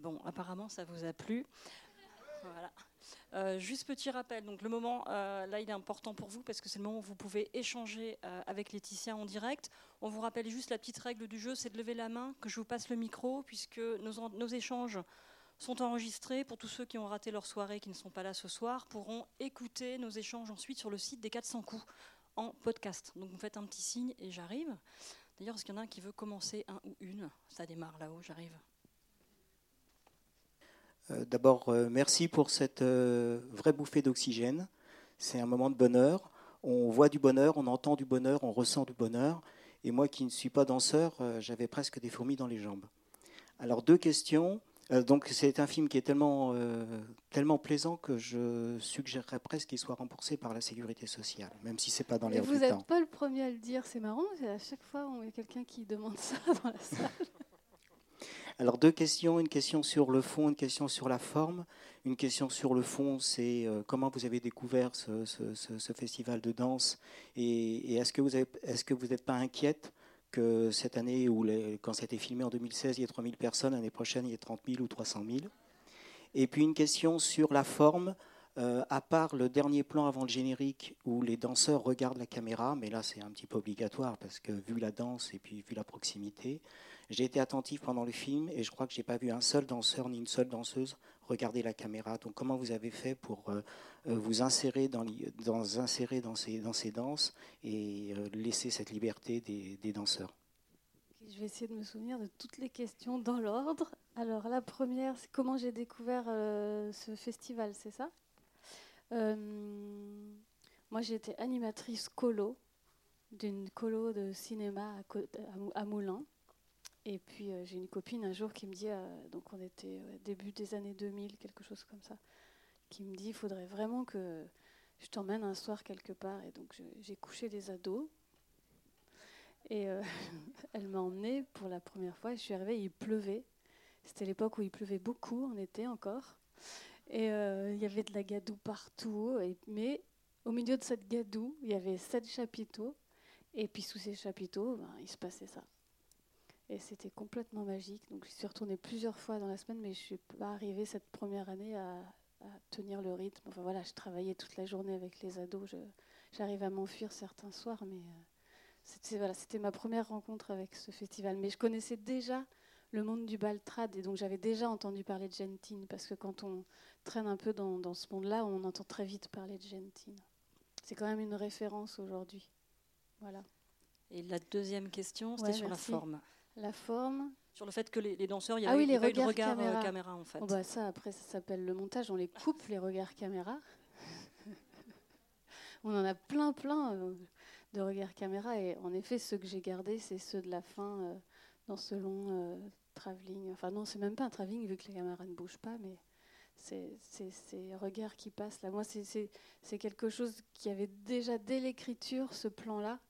Bon, apparemment, ça vous a plu. Voilà. Euh, juste petit rappel, donc le moment euh, là il est important pour vous parce que c'est le moment où vous pouvez échanger euh, avec Laetitia en direct. On vous rappelle juste la petite règle du jeu, c'est de lever la main, que je vous passe le micro puisque nos, nos, échanges sont enregistrés pour tous ceux qui ont raté leur soirée, qui ne sont pas là ce soir, pourront écouter nos échanges ensuite sur le site des 400 coups en podcast. Donc vous faites un petit signe et j'arrive. D'ailleurs, est-ce qu'il y en a un qui veut commencer un ou une? Ça démarre là-haut, j'arrive. Euh, d'abord, euh, merci pour cette euh, vraie bouffée d'oxygène. C'est un moment de bonheur. On voit du bonheur, on entend du bonheur, on ressent du bonheur. Et moi qui ne suis pas danseur, j'avais presque des fourmis dans les jambes. Alors deux questions. donc c'est un film qui est tellement, tellement plaisant que je suggérerais presque qu'il soit remboursé par la sécurité sociale, même si c'est pas dans les Vous n'êtes pas le premier à le dire, c'est marrant. À chaque fois, on a quelqu'un qui demande ça dans la salle. Alors deux questions, une question sur le fond, une question sur la forme. Une question sur le fond, c'est euh, comment vous avez découvert ce, festival de danse et, est-ce que vous n'êtes pas inquiète que cette année, où quand c'était filmé en 2016, il y ait 3000 personnes, l'année prochaine, il y ait 30 000 ou 300 000 Et puis une question sur la forme. Euh, à part le dernier plan avant le générique où les danseurs regardent la caméra, mais là c'est un petit peu obligatoire parce que vu la danse et puis vu la proximité, j'ai été attentif pendant le film et je crois que j'ai pas vu un seul danseur ni une seule danseuse regarder la caméra. Donc comment vous avez fait pour euh, euh, vous insérer dans, ces, dans ces danses et euh, laisser cette liberté des, des danseurs? Je vais essayer de me souvenir de toutes les questions dans l'ordre. Alors la première, c'est comment j'ai découvert ce festival, c'est ça? Moi j'ai été animatrice colo d'une colo de cinéma à, à Moulins. Et puis euh, j'ai une copine un jour qui me dit, euh, donc on était début des années 2000, quelque chose comme ça, qui me dit, il faudrait vraiment que je t'emmène un soir quelque part. Et donc j'ai couché des ados. Et euh, elle m'a emmenée pour la première fois. Et je suis arrivée, il pleuvait. C'était l'époque où il pleuvait beaucoup en été encore. Et il y avait de la gadoue partout. Et, mais au milieu de cette gadoue, il y avait sept chapiteaux. Et puis sous ces chapiteaux, ben, il se passait ça. Et c'était complètement magique. Donc je suis retournée plusieurs fois dans la semaine, mais je ne suis pas arrivée cette première année à, tenir le rythme. Enfin voilà, je travaillais toute la journée avec les ados. J'arrive à m'enfuir certains soirs, mais euh, c'était voilà, ma première rencontre avec ce festival. Mais je connaissais déjà le monde du baltrad et donc j'avais déjà entendu parler de Gentine parce que quand on traîne un peu dans, dans ce monde-là, on entend très vite parler de Gentine. C'est quand même une référence aujourd'hui. Voilà. Et la deuxième question, c'était sur la forme. La forme. Sur le fait que les, danseurs, il y a ah oui, les regards euh, caméra. en fait. Oh, bah ça, après, ça s'appelle le montage. On les coupe, les regards caméra. on en a plein, plein euh, de regards caméra. Et en effet, ceux que j'ai gardés, c'est ceux de la fin euh, dans ce long travelling. Enfin, non, c'est même pas un travelling vu que les caméras ne bougent pas, mais c'est ces regards qui passent là. Moi, c'est quelque chose qui avait déjà dès l'écriture, ce plan-là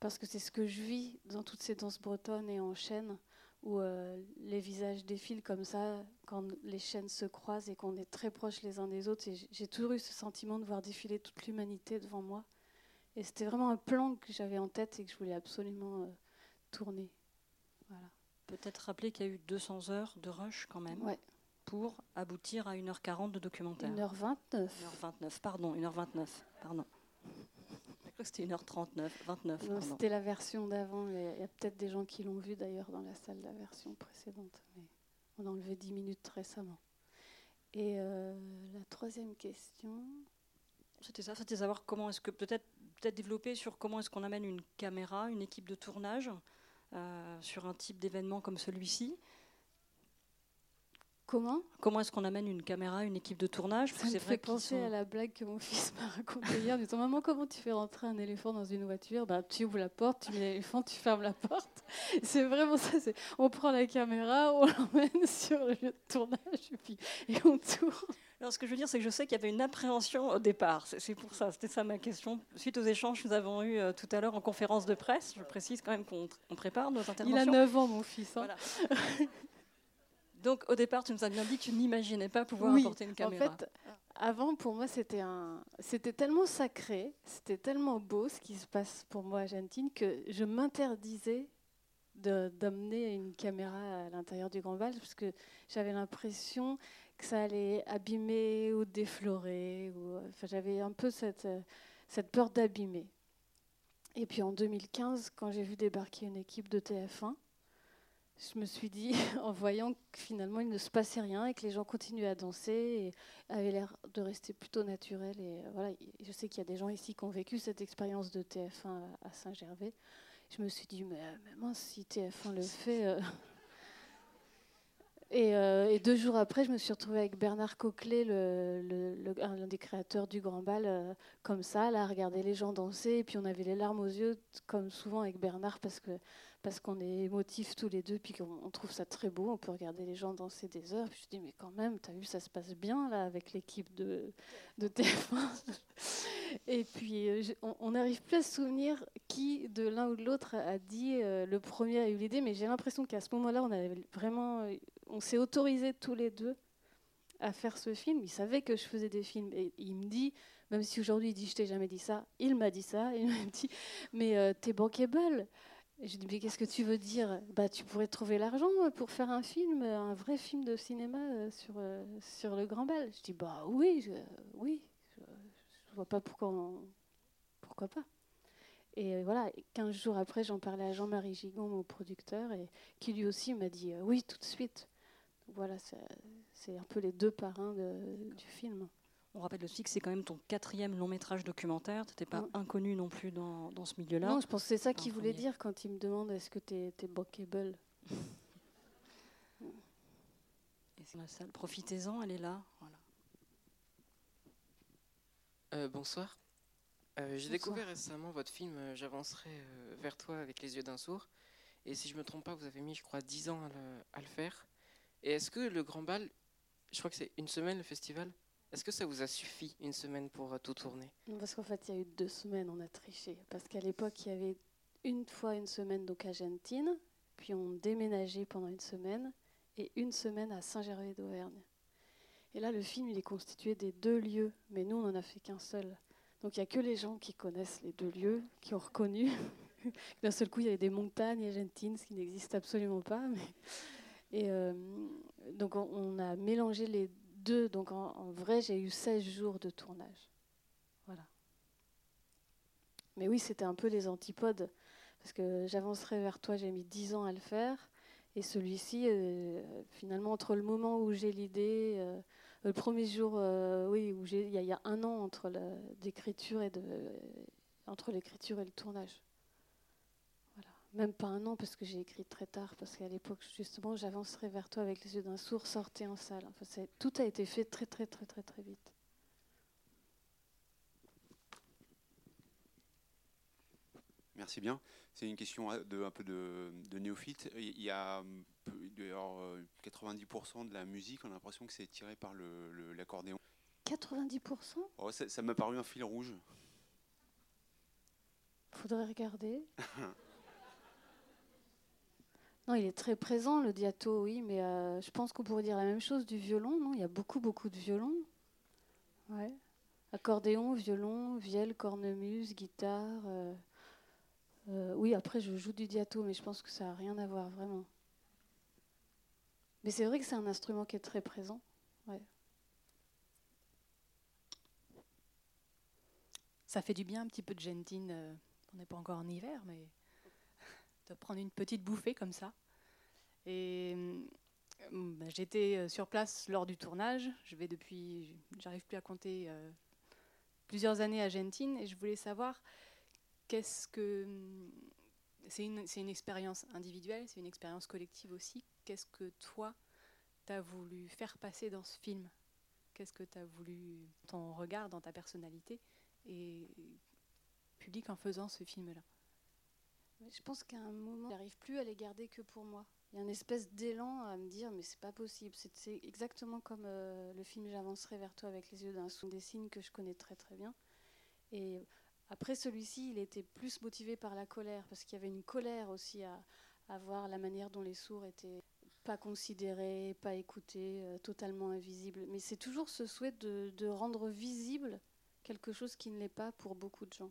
parce que c'est ce que je vis dans toutes ces danses bretonnes et en chaîne, où euh, les visages défilent comme ça, quand les chaînes se croisent et qu'on est très proches les uns des autres. J'ai toujours eu ce sentiment de voir défiler toute l'humanité devant moi. Et c'était vraiment un plan que j'avais en tête et que je voulais absolument euh, tourner. Voilà. Peut-être rappeler qu'il y a eu 200 heures de rush quand même. Pour aboutir à 1h40 de documentaire. 1h29. 1h29, pardon, 1h29, pardon c'était 1h39, 29. C'était la version d'avant. Il y a peut-être des gens qui l'ont vu d'ailleurs dans la salle, la version précédente. Mais on a enlevé 10 minutes récemment. Et euh, la troisième question. C'était ça, c'était savoir comment est-ce que peut-être peut-être développer sur comment est-ce qu'on amène une caméra, une équipe de tournage euh, sur un type d'événement comme celui-ci. Comment Comment est-ce qu'on amène une caméra, une équipe de tournage Ça me fait penser à la blague que mon fils m'a racontée hier, disant Maman, comment tu fais rentrer un éléphant dans une voiture? Bah, Tu ouvres la porte, tu mets l'éléphant, tu fermes la porte. C'est vraiment ça. On prend la caméra, on l'emmène sur le lieu de tournage et, puis, et on tourne. Alors, ce que je veux dire, c'est que je sais qu'il y avait une appréhension au départ. C'est pour ça, c'était ça ma question. Suite aux échanges que nous avons eus euh, tout à l'heure en conférence de presse, je précise quand même qu'on prépare nos interventions. Il a 9 ans, mon fils. Hein. Voilà. Donc au départ, tu nous as bien dit que tu n'imaginais pas pouvoir apporter une caméra. En fait, avant, pour moi, c'était un, c'était tellement sacré, c'était tellement beau ce qui se passe pour moi à Argentine que je m'interdisais d'amener une caméra à l'intérieur du grand bal parce que j'avais l'impression que ça allait abîmer ou déflorer. Ou, enfin, j'avais un peu cette, cette peur d'abîmer. Et puis en 2015, quand j'ai vu débarquer une équipe de TF1, je me suis dit, en voyant que finalement il ne se passait rien et que les gens continuaient à danser et avaient l'air de rester plutôt naturels. Et voilà, je sais qu'il y a des gens ici qui ont vécu cette expérience de TF1 à Saint-Gervais. Je me suis dit, mais, mais si TF1 le fait. Euh, euh, et, deux jours après, je me suis retrouvée avec Bernard Coquelet, l'un des créateurs du Grand Bal, euh, comme ça, à regarder les gens danser. Et puis on avait les larmes aux yeux, comme souvent avec Bernard, parce que parce qu'on est émotifs tous les deux, puis qu'on trouve ça très beau. On peut regarder les gens danser des heures. Puis je dis, mais quand même, tu as vu, ça se passe bien là avec l'équipe de, de TF1. Et puis, euh, on n'arrive plus à se souvenir qui de l'un ou de l'autre a dit, le premier a eu l'idée, mais j'ai l'impression qu'à ce moment-là, on vraiment on s'est autorisé tous les deux à faire ce film. Il savait que je faisais des films et il me dit, même si aujourd'hui il dit je t'ai jamais dit ça, il m'a dit ça. Il m'a dit mais euh, t'es bankable. Et je dis mais qu'est-ce que tu veux dire? Bah tu pourrais trouver l'argent pour faire un film, un vrai film de cinéma euh, sur euh, sur le Grand Bal. Je dis bah oui, oui, je, je, vois pas pourquoi pourquoi pas. Et voilà, 15 jours après, j'en parlais à Jean-Marie Gigon, mon producteur, et qui lui aussi m'a dit oui, tout de suite voilà, c'est un peu les deux parrains du film. On rappelle aussi que c'est quand même ton quatrième long métrage documentaire. Tu n'étais pas inconnu non plus dans, dans ce milieu-là. Non, je pense que c'est ça qu'il voulait dire quand il me demande est-ce que tu es, es bookable. Profitez-en, elle est là. Voilà. Euh, bonsoir. Euh, j'ai découvert récemment votre film euh, J'avancerai vers toi avec les yeux d'un sourd. Et si je ne me trompe pas, vous avez mis, je crois, 10 ans à le faire. Et est-ce que le Grand Bal, je crois que c'est une semaine le festival, est-ce que ça vous a suffi une semaine pour euh, tout tourner? Non, parce qu'en fait, il y a eu deux semaines, on a triché. Parce qu'à l'époque, il y avait une fois une semaine donc à Gentine, puis on déménageait pendant une semaine, et une semaine à Saint-Gervais d'Auvergne. Et là, le film, il est constitué des deux lieux, mais nous, on n'en a fait qu'un seul. Donc il n'y a que les gens qui connaissent les deux lieux, qui ont reconnu. D'un seul coup, il y avait des montagnes à Gentine, ce qui n'existe absolument pas. Et euh, donc on, a mélangé les Donc en, vrai, j'ai eu 16 jours de tournage. Voilà. Mais oui, c'était un peu les antipodes. Parce que j'avancerai vers toi, j'ai mis 10 ans à le faire. Et celui-ci, euh, finalement, entre le moment où j'ai l'idée, euh, le premier jour, oui, où il y, a un an entre l'écriture et le tournage même pas un an parce que j'ai écrit très tard, parce qu'à l'époque, justement, j'avancerai vers toi avec les yeux d'un sourd, sortez en salle. Enfin, tout a été fait très, très, très, très, très vite. Merci bien. C'est une question de, un peu de, néophyte. Il y a 90% de la musique, on a l'impression que c'est tiré par l'accordéon. Le, 90% oh, Ça m'a paru un fil rouge. Faudrait regarder. Non, il est très présent, le diato, oui, mais euh, je pense qu'on pourrait dire la même chose du violon, non? Il y a beaucoup, beaucoup de violons. Accordéon, violon, vielle, cornemuse, guitare. Euh, euh, oui, après, je joue du diato, mais je pense que ça n'a rien à voir, vraiment. Mais c'est vrai que c'est un instrument qui est très présent. Ça fait du bien un petit peu de gentine. on n'est pas encore en hiver, mais de prendre une petite bouffée comme ça. Et euh, bah, j'étais euh, sur place lors du tournage. Je vais depuis, j'arrive plus à compter, euh, plusieurs années à Gentine et je voulais savoir qu'est-ce que. C'est une, une, expérience individuelle, c'est une expérience collective aussi. Qu'est-ce que toi, tu as voulu faire passer dans ce film? Qu'est-ce que tu as voulu, ton regard, dans ta personnalité et public en faisant ce film-là? Je pense qu'à un moment, j'arrive plus à les garder que pour moi. Il y a une espèce d'élan à me dire, mais c'est pas possible. C'est exactement comme euh, le film J'avancerai vers toi avec les yeux d'un son des signes que je connais très très bien. Et après celui-ci, il était plus motivé par la colère, parce qu'il y avait une colère aussi à, à, voir la manière dont les sourds étaient pas considérés, pas écoutés, euh, totalement invisibles. Mais c'est toujours ce souhait de rendre visible quelque chose qui ne l'est pas pour beaucoup de gens.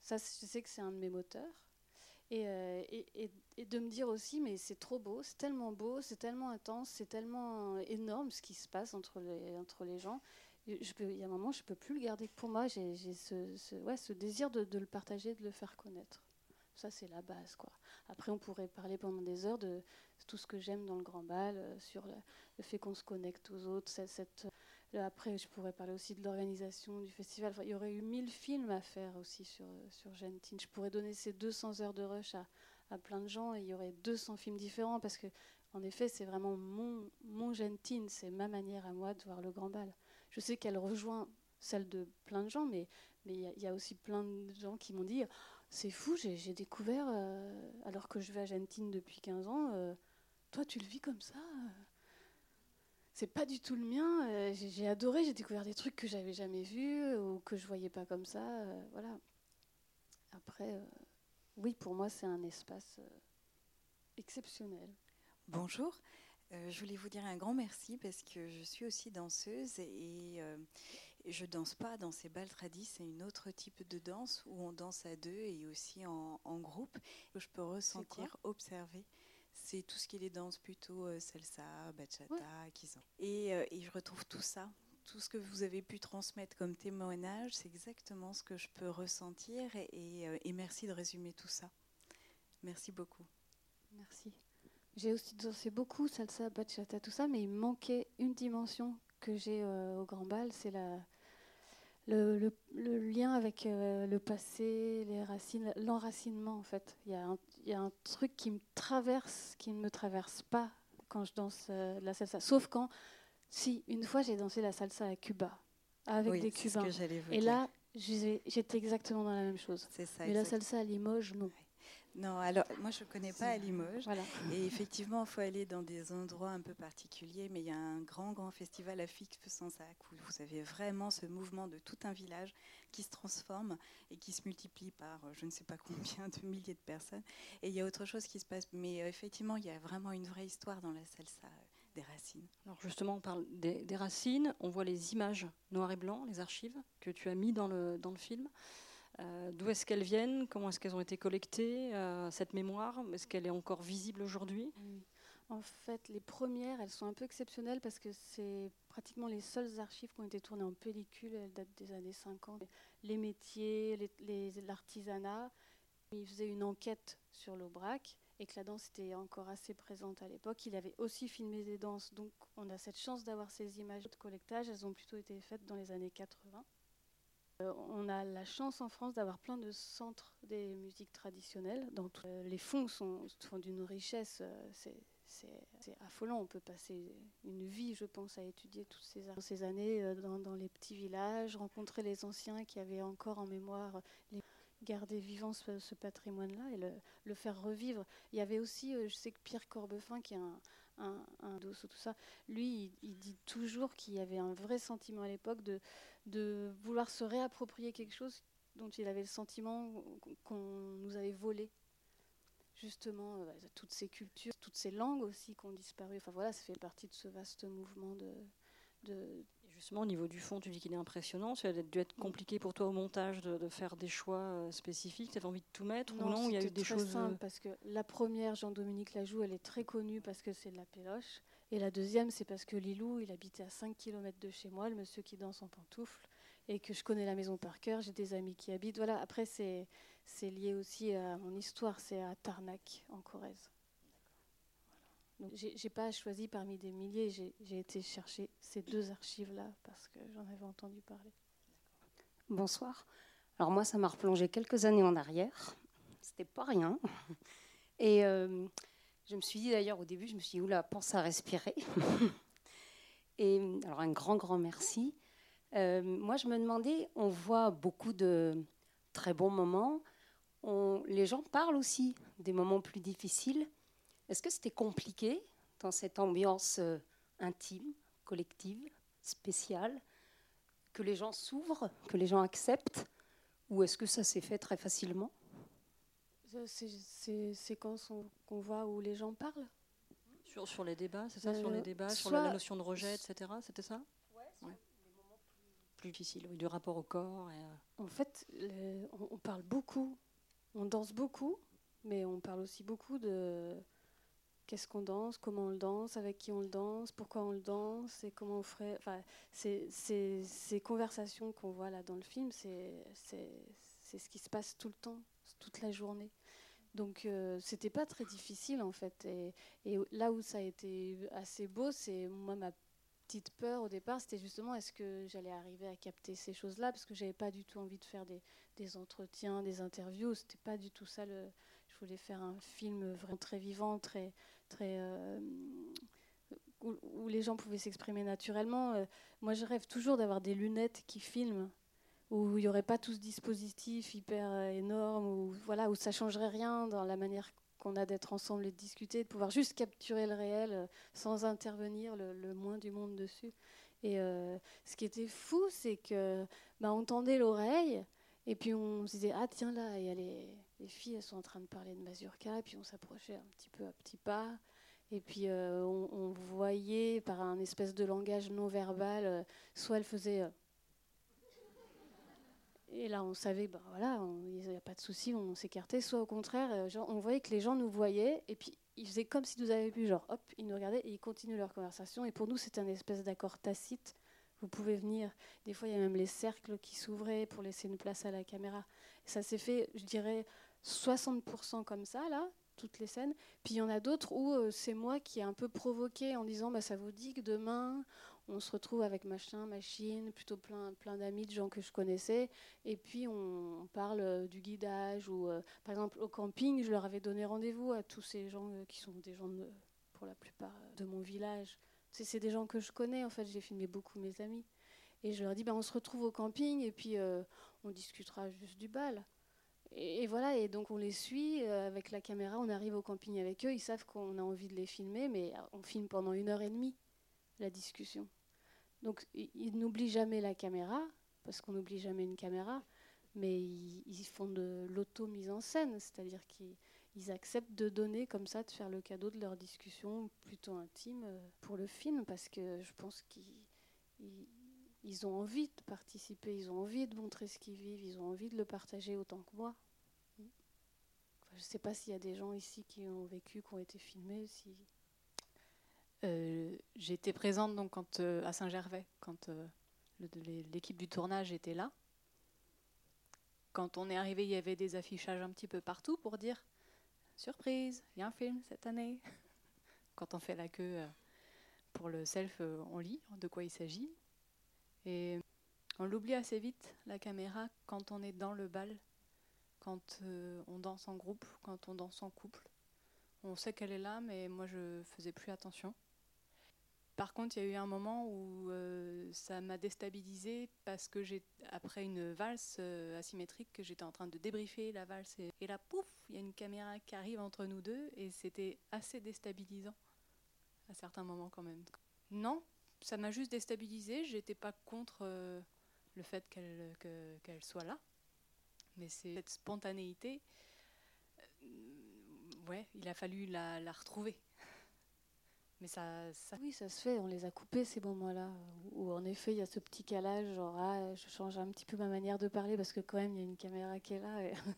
Ça, je sais que c'est un de mes moteurs. Euh, et, de me dire aussi, mais c'est trop beau, c'est tellement beau, c'est tellement intense, c'est tellement énorme ce qui se passe entre les, entre les gens. Il y a un moment, je ne peux plus le garder pour moi. J'ai ce, ouais, ce désir de, de, le partager, de le faire connaître. Ça, c'est la base. Quoi. Après, on pourrait parler pendant des heures de tout ce que j'aime dans le grand bal, euh, sur le, fait qu'on se connecte aux autres, cette après, je pourrais parler aussi de l'organisation du festival. Il y aurait eu 1000 films à faire aussi sur, sur Gentine. Je pourrais donner ces 200 heures de rush à, plein de gens et il y aurait 200 films différents parce que, en effet, c'est vraiment mon, mon Gentine, c'est ma manière à moi de voir le grand bal. Je sais qu'elle rejoint celle de plein de gens, mais il y, a aussi plein de gens qui m'ont dit c'est fou, j'ai découvert, euh, alors que je vais à Gentine depuis 15 ans, euh, toi tu le vis comme ça euh c'est pas du tout le mien. Euh, j'ai adoré, j'ai découvert des trucs que j'avais jamais vus ou que je voyais pas comme ça. Euh, voilà. Après, euh, oui, pour moi, c'est un espace euh, exceptionnel. Bonjour. Euh, je voulais vous dire un grand merci parce que je suis aussi danseuse et, et je danse pas dans ces bals tradis. C'est une autre type de danse où on danse à deux et aussi en, en groupe. Je peux ressentir, observer c'est tout ce qui est les danses plutôt euh, salsa, bachata, ouais. kizomba. Et, euh, et, je retrouve tout ça, tout ce que vous avez pu transmettre comme témoignage, c'est exactement ce que je peux ressentir. Et, et, euh, et, merci de résumer tout ça. Merci beaucoup. Merci. J'ai aussi dansé beaucoup salsa, bachata, tout ça, mais il manquait une dimension que j'ai euh, au Grand Bal, c'est la le, le, le, lien avec euh, le passé, les racines, l'enracinement en fait. Il y, a un, il y, a un truc qui me traverse, qui ne me traverse pas quand je danse euh, la salsa. Sauf quand, si, une fois j'ai dansé la salsa à Cuba, avec oui, des Cubains. Que Et dire. là, j'étais exactement dans la même chose. Ça, Mais la salsa à Limoges, non. Non, alors moi je ne connais pas à Limoges. Voilà. Et effectivement, il faut aller dans des endroits un peu particuliers. Mais il y a un grand, grand festival à Fix sans sac où vous avez vraiment ce mouvement de tout un village qui se transforme et qui se multiplie par je ne sais pas combien de milliers de personnes. Et il y a autre chose qui se passe. Mais euh, effectivement, il y a vraiment une vraie histoire dans la salsa euh, des racines. Alors justement, on parle des, des, racines. On voit les images noir et blanc, les archives que tu as mis dans le, dans le film. Euh, D'où est-ce qu'elles viennent? Comment est-ce qu'elles ont été collectées? Euh, Cette mémoire, est-ce qu'elle est encore visible aujourd'hui? En fait, les premières, elles sont un peu exceptionnelles parce que c'est pratiquement les seules archives qui ont été tournées en pellicule. Elles datent des années 50. Les métiers, l'artisanat. Il faisait une enquête sur l'Aubrac et que la danse était encore assez présente à l'époque. Il avait aussi filmé des danses. Donc on a cette chance d'avoir ces images de collectage. Elles ont plutôt été faites dans les années 80. Euh, on a la chance en France d'avoir plein de centres des musiques traditionnelles. Dans euh, les fonds sont, d'une richesse, euh, c'est affolant. On peut passer une vie, je pense, à étudier toutes ces, ces années dans, les petits villages, rencontrer les anciens qui avaient encore en mémoire les garder vivant ce, patrimoine-là et le, le, faire revivre. Il y avait aussi, je sais que Pierre Corbefin, qui est un, un, dos tout ça, lui, il, dit toujours qu'il y avait un vrai sentiment à l'époque de de vouloir se réapproprier quelque chose dont il avait le sentiment qu'on nous avait volé. Justement, euh, toutes ces cultures, toutes ces langues aussi qui ont disparu. Enfin voilà, ça fait partie de ce vaste mouvement de Justement, au niveau du fond, tu dis qu'il est impressionnant. Ça a dû être compliqué pour toi au montage de, de faire des choix euh, spécifiques. Tu avais envie de tout mettre non, ou non Il y a eu des choses. Simple, parce que la première, Jean-Dominique Lajoux, elle est très connue parce que c'est de la péloche. Et la deuxième, c'est parce que Lilou, il habitait à 5 km de chez moi, le monsieur qui danse en pantoufles, et que je connais la maison par cœur, j'ai des amis qui habitent. Voilà, après, c'est lié aussi à mon histoire, c'est à Tarnac, en Corrèze. J'ai pas choisi parmi des milliers, j'ai été chercher ces deux archives-là parce que j'en avais entendu parler. Bonsoir. Alors moi, ça m'a replongé quelques années en arrière. C'était pas rien. Et euh, je me suis dit d'ailleurs au début, je me suis dit, oula, pense à respirer. Et alors un grand, grand merci. Euh, moi, je me demandais, on voit beaucoup de très bons moments. Les gens parlent aussi des moments plus difficiles. Est-ce que c'était compliqué dans cette ambiance euh, intime, collective, spéciale, que les gens s'ouvrent, que les gens acceptent Ou est-ce que ça s'est fait très facilement? Ces séquences qu'on voit où les gens parlent sur, sur les débats, c'est ça euh, Sur les débats, sur la notion de rejet, etc. C'était ça? Ouais, ouais. Plus, plus difficile, oui, du rapport au corps. Et... En fait, les, on, on, parle beaucoup, on danse beaucoup, mais on parle aussi beaucoup de qu'est-ce qu'on danse, comment on le danse, avec qui on le danse, pourquoi on le danse et comment on ferait. Enfin, ces conversations qu'on voit là dans le film, c'est ce qui se passe tout le temps, toute la journée. Donc euh, c'était pas très difficile en fait. Et, et, là où ça a été assez beau, c'est moi ma petite peur au départ, c'était justement est-ce que j'allais arriver à capter ces choses-là parce que j'avais pas du tout envie de faire des, des entretiens, des interviews. C'était pas du tout ça. Le, je voulais faire un film vraiment très vivant, très euh, où, les gens pouvaient s'exprimer naturellement. Euh, moi, je rêve toujours d'avoir des lunettes qui filment où il n'y aurait pas tout ce dispositif hyper euh, énorme, où, voilà, où ça changerait rien dans la manière qu'on a d'être ensemble et de discuter, de pouvoir juste capturer le réel sans intervenir le, moins du monde dessus. Et ce qui était fou, c'est que bah, tendait l'oreille et puis on se disait ah tiens là il y a les, les, filles elles sont en train de parler de mazurka et puis on s'approchait un petit peu à petits pas et puis on, on, voyait par un espèce de langage non verbal soit elle faisait et là, on savait, bah voilà, il n'y a pas de souci, on s'écartait. Soit au contraire, euh, on voyait que les gens nous voyaient et puis ils faisaient comme si nous avaient vu, genre, hop, ils nous regardaient et ils continuaient leur conversation. Et pour nous, c'était un espèce d'accord tacite. Vous pouvez venir. Des fois, il y a même les cercles qui s'ouvraient pour laisser une place à la caméra. ça s'est fait, je dirais, 60% comme ça, là, toutes les scènes. Puis il y en a d'autres où euh, c'est moi qui ai un peu provoqué en disant, bah, ça vous dit que demain, on se retrouve avec machin, machine, plutôt plein, plein d'amis, de gens que je connaissais. Et puis on, parle euh, du guidage. ou euh, Par exemple, au camping, je leur avais donné rendez-vous à tous ces gens qui sont des gens, pour la plupart, de mon village. C'est des gens que je connais, en fait, j'ai filmé beaucoup mes amis. Et je leur dis, ben, on se retrouve au camping et puis on discutera juste du bal. Et, voilà, et donc on les suit avec la caméra, on arrive au camping avec eux, ils savent qu'on a envie de les filmer, mais on filme pendant une heure et demie la discussion. Donc ils n'oublient jamais la caméra, parce qu'on n'oublie jamais une caméra, mais ils, font de l'auto-mise en scène, c'est-à-dire qu'ils acceptent de donner comme ça, de faire le cadeau de leur discussion plutôt intime euh, pour le film, parce que je pense qu'ils ont envie de participer, ils ont envie de montrer ce qu'ils vivent, ils ont envie de le partager autant que moi. je ne sais pas s'il y a des gens ici qui ont vécu, qui ont été filmés, si euh, j'étais présente donc euh, à Saint-Gervais quand euh, l'équipe du tournage était là. Quand on est arrivé, il y avait des affichages un petit peu partout pour dire surprise, il y a un film cette année. Quand on fait la queue pour le self, on lit de quoi il s'agit. Et on l'oublie assez vite, la caméra, quand on est dans le bal, quand on danse en groupe, quand on danse en couple. On sait qu'elle est là, mais moi je faisais plus attention. Par contre, il y a eu un moment où euh, ça m'a déstabilisée parce que j'ai, après une valse euh, asymétrique, que j'étais en train de débriefer la valse et, là, pouf, il y a une caméra qui arrive entre nous deux et c'était assez déstabilisant à certains moments quand même. Non, ça m'a juste déstabilisée. J'étais pas contre euh, le fait qu'elle qu'elle soit là, mais c'est cette spontanéité. ouais, il a fallu la retrouver. Mais ça, Oui, ça se fait. On les a coupés ces moments-là. Où, en effet, il y a ce petit calage, genre, ah, je change un petit peu ma manière de parler parce que quand même, il y a une caméra qui est là.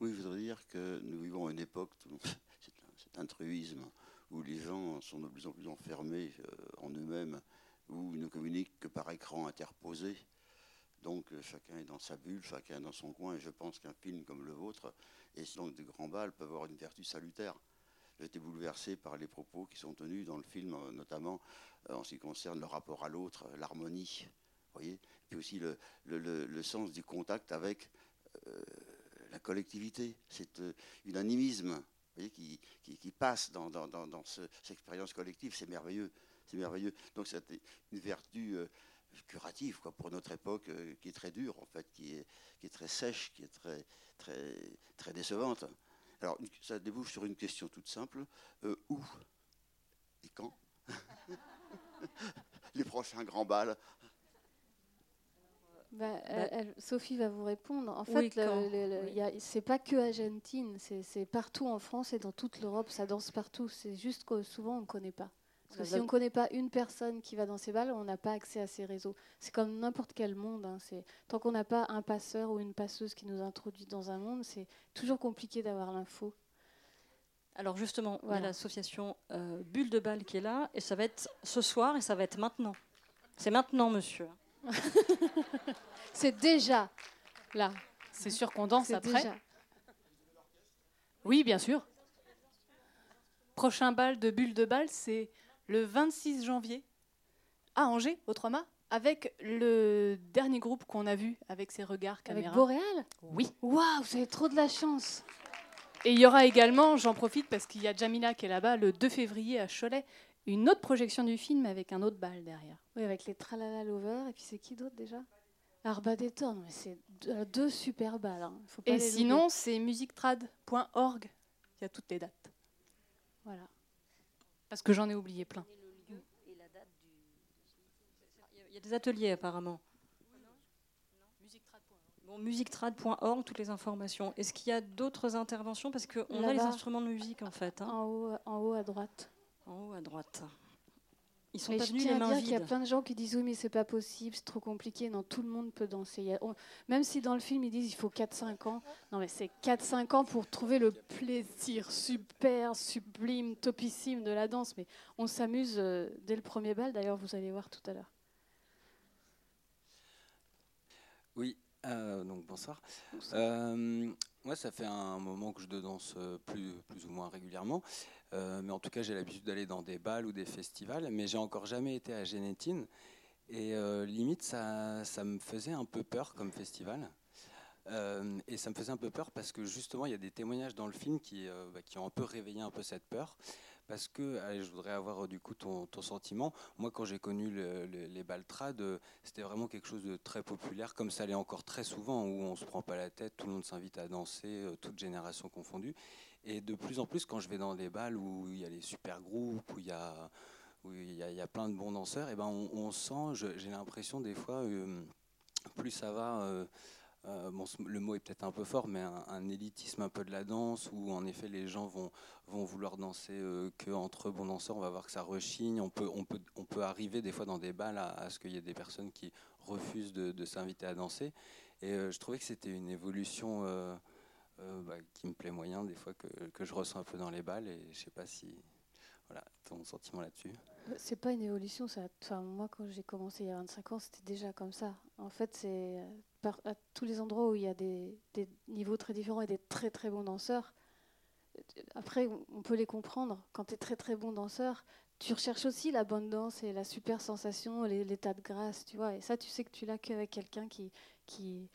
oui, je voudrais dire que nous vivons une époque, c'est un, truisme, où les gens sont de plus en plus enfermés euh, en eux-mêmes, où ils ne communiquent que par écran interposé. Donc euh, chacun est dans sa bulle, chacun est dans son coin, et je pense qu'un film comme le vôtre, et donc de grands balles, peut avoir une vertu salutaire. J'ai été bouleversé par les propos qui sont tenus dans le film, euh, notamment euh, en ce qui concerne le rapport à l'autre, euh, l'harmonie, voyez, puis aussi le, sens du contact avec la collectivité, cet unanimisme voyez, qui, qui, passe dans, dans, dans, cette expérience collective, c'est merveilleux, c'est merveilleux. Donc c'est une vertu curative quoi, pour notre époque qui est très dure, en fait, qui est, qui est très sèche, qui est très, très, très décevante. Alors, ça débouche sur une question toute simple. Euh, où et quand Les prochains grands balles bah, Sophie va vous répondre. En fait, c'est pas que Argentine, c'est partout en France et dans toute l'Europe, ça danse partout. C'est juste que souvent on ne connaît pas. Parce que si on ne connaît pas une personne qui va dans ces balles, on n'a pas accès à ces réseaux. C'est comme n'importe quel monde. Hein. Tant qu'on n'a pas un passeur ou une passeuse qui nous introduit dans un monde, c'est toujours compliqué d'avoir l'info. Alors justement, il y a l'association euh, Bulle de Balle qui est là, et ça va être ce soir et ça va être maintenant. C'est maintenant, monsieur. c'est déjà là. C'est sûr qu'on danse après. Oui, bien sûr. Prochain bal de Bulle de Balle, c'est le 26 janvier à Angers, au 3 avec le dernier groupe qu'on a vu avec ses regards caméra. Avec Boréal Oui. Waouh, vous avez trop de la chance. Et il y aura également, j'en profite parce qu'il y a Jamila qui est là-bas, le 2 février à Cholet, une autre projection du film avec un autre bal derrière. Oui, avec les Tralala Lover. Et puis c'est qui d'autre déjà? Arba des mais c'est deux super balles. Hein. et sinon, c'est musictrad.org. Il y a toutes les dates. Voilà. Parce que j'en ai oublié plein. Il y a des ateliers apparemment. Bon, musictrad.org, toutes les informations. Est-ce qu'il y a d'autres interventions? Parce qu'on a les instruments de musique en fait. Hein. En, haut, en haut à droite. En haut à droite. Ils sont pas venus les mains vides. Il y a plein de gens qui disent oui mais c'est pas possible, c'est trop compliqué. Non, tout le monde peut danser. même si dans le film ils disent il faut 4-5 ans. Non mais c'est 4-5 ans pour trouver le plaisir super, sublime, topissime de la danse. Mais on s'amuse euh, dès le premier bal. D'ailleurs vous allez voir tout à l'heure. Oui, euh, donc bonsoir. Euh, moi, ça fait un moment que je danse euh, plus, plus ou moins régulièrement. Mais en tout cas, j'ai l'habitude d'aller dans des balles ou des festivals. Mais j'ai encore jamais été à Génétine. Et limite, ça, ça, me faisait un peu peur comme festival. et ça me faisait un peu peur parce que justement, il y a des témoignages dans le film qui, bah, qui ont un peu réveillé un peu cette peur parce que je voudrais avoir du coup ton, sentiment. Moi, quand j'ai connu les baltrades, euh, c'était vraiment quelque chose de très populaire, comme ça l'est encore très souvent, où on se prend pas la tête, tout le monde s'invite à danser, euh, toutes générations confondues. Et de plus en plus, quand je vais dans des balles où il y a les super groupes, où il y a où il y, a, plein de bons danseurs, et ben on, sent, j'ai l'impression des fois, euh, plus ça va, euh, le mot est peut-être un peu fort, mais un, élitisme un peu de la danse, où en effet les gens vont, vont vouloir danser euh, que bons danseurs. On va voir que ça rechigne. On peut, on peut, on peut arriver des fois dans des balles à, ce qu'il y ait des personnes qui refusent de, s'inviter à danser. Et euh, je trouvais que c'était une évolution bah, qui me plaît moyen, des fois que, je ressens un peu dans les balles. Et je sais pas si. Voilà, ton sentiment là-dessus. C'est pas une évolution, ça. Moi, quand j'ai commencé il y a 25 ans, c'était déjà comme ça. En fait, c'est à tous les endroits où il y a des, niveaux très différents et des très très bons danseurs, après on peut les comprendre. Quand tu es très très bon danseur, tu recherches aussi la bonne danse et la super sensation, l'état de grâce, tu vois. Et ça, tu sais que tu l'as qu'avec quelqu'un qui, qui,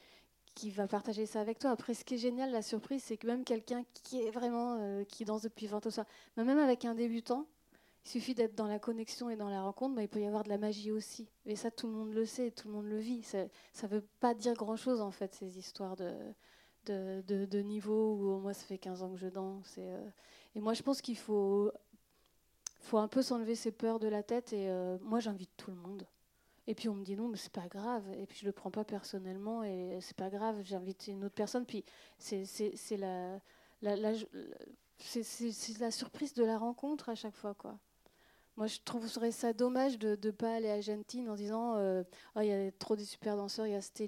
qui va partager ça avec toi. Après, ce qui est génial, la surprise, c'est que même quelqu'un qui est vraiment, euh, qui danse depuis 20 ans, même avec un débutant, il suffit d'être dans la connexion et dans la rencontre, mais il peut y avoir de la magie aussi. Et ça, tout le monde le sait, tout le monde le vit. Ça ne veut pas dire grand-chose, en fait, ces histoires de, niveau où moi, ça fait 15 ans que je danse. Et, euh, et moi, je pense qu'il faut, faut un peu s'enlever ses peurs de la tête. Et euh, moi, j'invite tout le monde. Et puis on me dit non, mais c'est pas grave. Et puis je le prends pas personnellement et c'est pas grave. J'invite une autre personne. Puis c'est la, la, surprise de la rencontre à chaque fois, quoi. Moi, je trouverais ça dommage de ne pas aller à Argentine en disant euh, oh, il y a trop de super danseurs, il y a cet.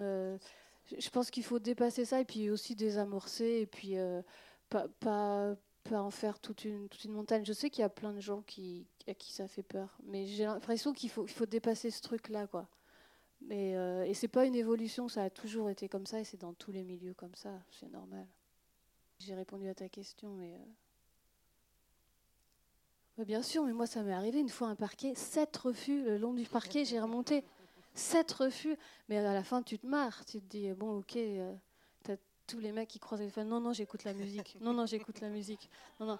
Euh. je pense qu'il faut dépasser ça et puis aussi désamorcer et puis euh, pas, pas, en faire toute une, montagne. Je sais qu'il y a plein de gens qui, à qui ça fait peur, mais j'ai l'impression qu'il faut, il faut dépasser ce truc-là. quoi. Mais, et c'est pas une évolution, ça a toujours été comme ça et c'est dans tous les milieux comme ça, c'est normal. J'ai répondu à ta question, mais. Bien sûr, mais moi, ça m'est arrivé une fois un parquet, sept refus le long du parquet, j'ai remonté. Sept refus. Mais à la fin, tu te marres. Tu te dis, bon, ok, euh, tous les mecs qui croisent les fans. Non, non, j'écoute la musique. Non, non, j'écoute la musique. Non, non.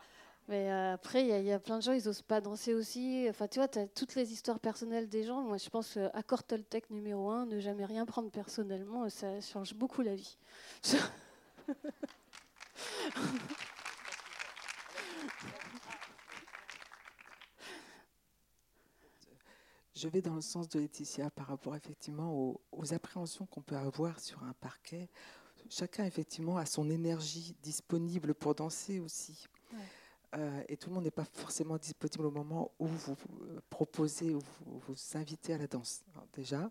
Mais euh, après, il y, a plein de gens, ils osent pas danser aussi. Enfin, tu vois, tu as toutes les histoires personnelles des gens. Moi, je pense, euh, accord Toltec numéro un, ne jamais rien prendre personnellement, ça change beaucoup la vie. Je vais dans le sens de Laetitia par rapport effectivement aux, appréhensions qu'on peut avoir sur un parquet. Chacun effectivement a son énergie disponible pour danser aussi. euh, et tout le monde n'est pas forcément disponible au moment où vous proposez, ou vous, vous invitez à la danse, déjà.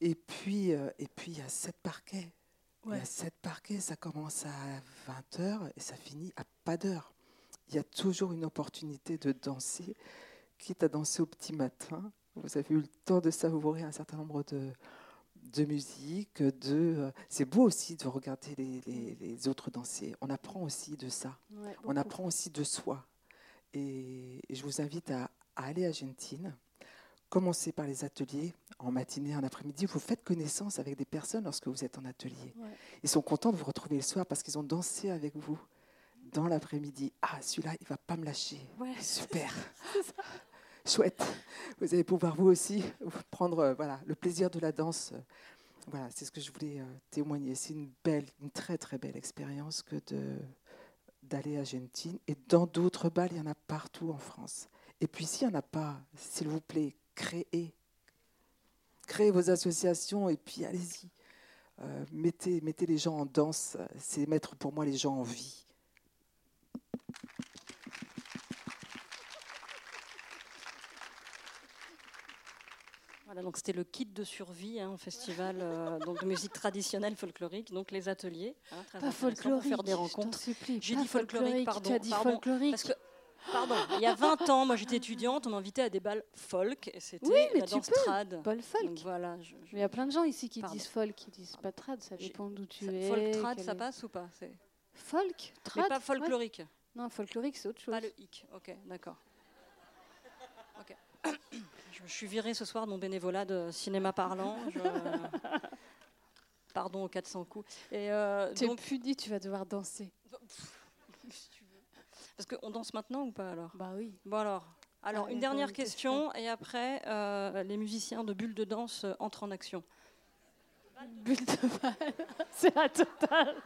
Et puis, et puis, il y a sept parquets. Il y a sept parquets, ça commence à 20h et ça finit à pas d'heure. Il y a toujours une opportunité de danser, quitte à danser au petit matin. Vous avez eu le temps de savourer un certain nombre de, de musique, de. Euh, c'est beau aussi de regarder les, autres danser. On apprend aussi de ça. On apprend aussi de soi. Et, je vous invite à, aller à Gentine. Commencez par les ateliers en matinée, en après-midi. Vous faites connaissance avec des personnes lorsque vous êtes en atelier. Ils sont contents de vous retrouver le soir parce qu'ils ont dansé avec vous dans l'après-midi. Ah, celui-là, il va pas me lâcher. Super. chouette. Vous allez pouvoir vous aussi prendre euh, voilà, le plaisir de la danse. Voilà, c'est ce que je voulais euh, témoigner. C'est une belle, une très très belle expérience que de d'aller à Gentine. Et dans d'autres balles, il y en a partout en France. Et puis s'il n'y en a pas, s'il vous plaît, créez. Créez vos associations et puis allez-y. Euh, mettez, mettez les gens en danse. C'est mettre pour moi les gens en vie. Donc c'était le kit de survie hein, au festival euh, donc de musique traditionnelle folklorique, donc les ateliers. Hein, pas folklorique, pour faire des rencontres. J'ai dit folklorique, pardon. Tu as dit folklorique. Parce que, pardon, il y a 20 ans, moi j'étais étudiante, on m'invitait à des balles folk et c'était la danse trad. Ball folk. voilà. il y a plein de gens ici qui disent folk, qui disent pas trad, ça dépend d'où tu es. Folk trad, ça passe ou pas Folk, trad. Mais pas folklorique. Non, folklorique c'est autre chose. Pas le hic, ok, d'accord. Ok. Je suis virée ce soir de mon bénévolat de cinéma parlant. Pardon aux 400 coups. Et euh, tu es puni, tu vas devoir danser. Parce qu'on danse maintenant ou pas alors? Bah oui. Bon alors, alors une dernière question, et après euh, les musiciens de Bulle de danse euh, entrent en action. Bulle de balle, c'est la totale.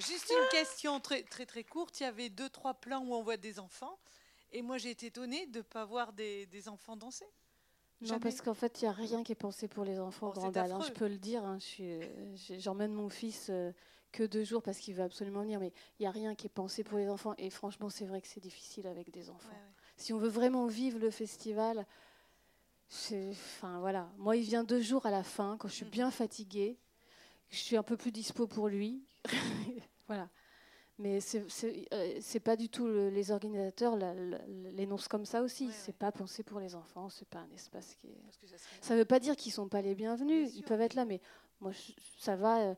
Juste une question très très très courte. Il y avait deux trois plans où on voit des enfants. Et moi, j'ai été étonnée de ne pas voir des, enfants danser. Non, parce qu'en fait, il n'y a rien qui est pensé pour les enfants au oh, Grand Bal. Je peux le dire. Hein, J'emmène mon fils euh, que deux jours parce qu'il veut absolument venir. Mais il n'y a rien qui est pensé pour les enfants. Et franchement, c'est vrai que c'est difficile avec des enfants. Si on veut vraiment vivre le festival, enfin voilà. Moi, il vient deux jours à la fin, quand je suis mm. bien fatiguée. Je suis un peu plus dispo pour lui. voilà. Mais ce n'est euh, pas du tout les organisateurs l'énoncent comme ça aussi. c'est pas pensé pour les enfants, c'est pas un espace qui est. Ça ne veut pas dire qu'ils sont pas les bienvenus. ils peuvent être là, mais moi ça va. Euh,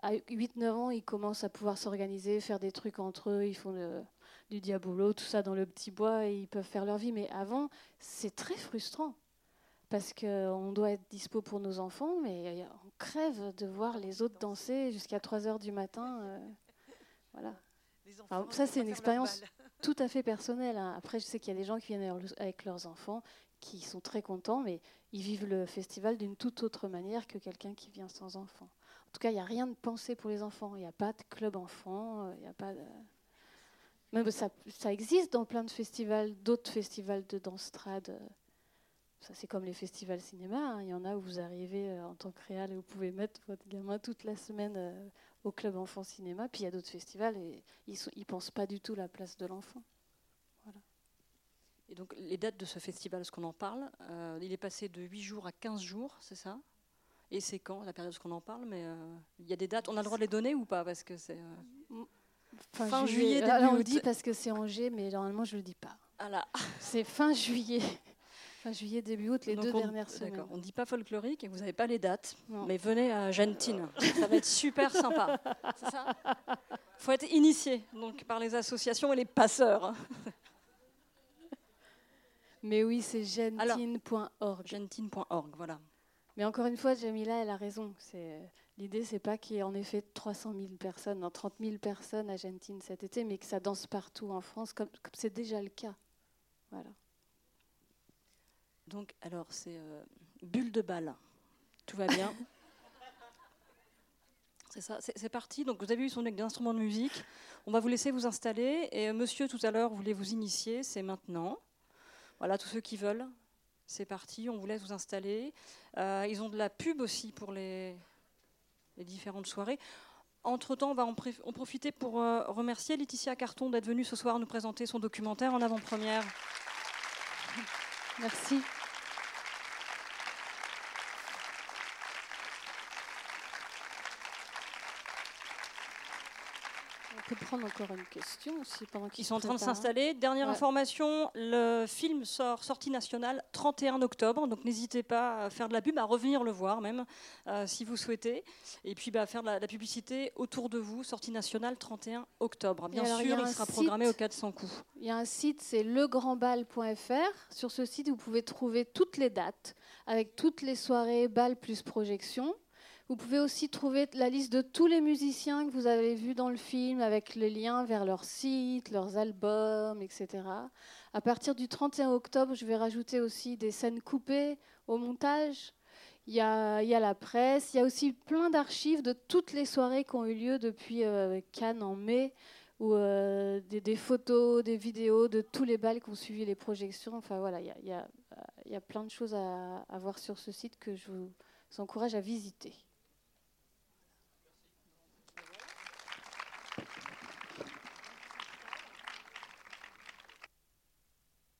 à 8-9 ans, ils commencent à pouvoir s'organiser, faire des trucs entre eux. Ils font du diabolo, tout ça dans le petit bois, et ils peuvent faire leur vie. Mais avant, c'est très frustrant parce qu'on doit être dispo pour nos enfants, mais on crève de voir les autres danser jusqu'à 3 heures du matin. Euh. Voilà. ça, c'est une expérience tout à fait personnelle. Hein. Après, je sais qu'il y a des gens qui viennent avec leurs enfants qui sont très contents, mais ils vivent le festival d'une toute autre manière que quelqu'un qui vient sans enfants. En tout cas, il n'y a rien de pensé pour les enfants. Il n'y a pas de club enfant. Euh, il n'y a pas Même ça, ça, existe dans plein de festivals, d'autres festivals de danse trad. Euh. Ça, c'est comme les festivals cinéma. Hein. Il y en a où vous arrivez euh, en tant que réal et vous pouvez mettre votre gamin toute la semaine au club enfant cinéma. Puis il y a d'autres festivals et ils ne pensent pas du tout la place de l'enfant. Voilà. Et donc les dates de ce festival, est-ce qu'on en parle euh, Il est passé de 8 jours à 15 jours, c'est ça? Et c'est quand la période qu'on en parle? Mais euh, il y a des dates, on a le droit de les donner ou pas? Parce que c'est euh, fin, juillet. juillet on le dit parce que c'est Angers, mais normalement je le dis pas. Ah c'est fin juillet juillet, début août, les deux dernières semaines. On ne dit pas folklorique et vous n'avez pas les dates, mais venez à Gentine. ça va être super sympa. C'est ça Il faut être initié donc, par les associations et les passeurs. Mais oui, c'est gentine.org. Gentine.org, voilà. Mais encore une fois, Jamila, elle a raison. L'idée, c'est pas qu'il y ait en effet 300 000 personnes, 30 000 personnes à Gentine cet été, mais que ça danse partout en France, comme c'est déjà le cas. Voilà. Donc, alors, c'est euh, bulle de balle. Tout va bien. c'est ça, c'est parti. Donc, vous avez eu son instrument de musique. On va vous laisser vous installer. Et euh, monsieur, tout à l'heure, voulait vous initier. C'est maintenant. Voilà, tous ceux qui veulent. C'est parti. On vous laisse vous installer. Euh, ils ont de la pub aussi pour les, les différentes soirées. entre-temps, on va en, profiter pour remercier Laetitia Carton d'être venue ce soir nous présenter son documentaire en avant-première. Merci. Peut prendre encore une question aussi pendant qu'ils sont en train de s'installer. Dernière information, le film sort sortie nationale 31 octobre, donc n'hésitez pas à faire de la pub, à revenir le voir même euh, si vous souhaitez, et puis bah, faire de la, publicité autour de vous. Sortie nationale 31 octobre. Bien sûr, il, sera programmé au 400 coups. Il y a un site, c'est legrandbal.fr. Sur ce site, vous pouvez trouver toutes les dates avec toutes les soirées bal plus projection. Vous pouvez aussi trouver la liste de tous les musiciens que vous avez vus dans le film avec les liens vers leur site, leurs albums, etc. À partir du 31 octobre, je vais rajouter aussi des scènes coupées au montage. Il y a, la presse, il y a aussi plein d'archives de toutes les soirées qui ont eu lieu depuis euh, Cannes en mai, ou euh, des, photos, des vidéos de tous les balles qui ont suivi les projections. Enfin voilà, il y a, plein de choses à, à voir sur ce site que je vous encourage à visiter.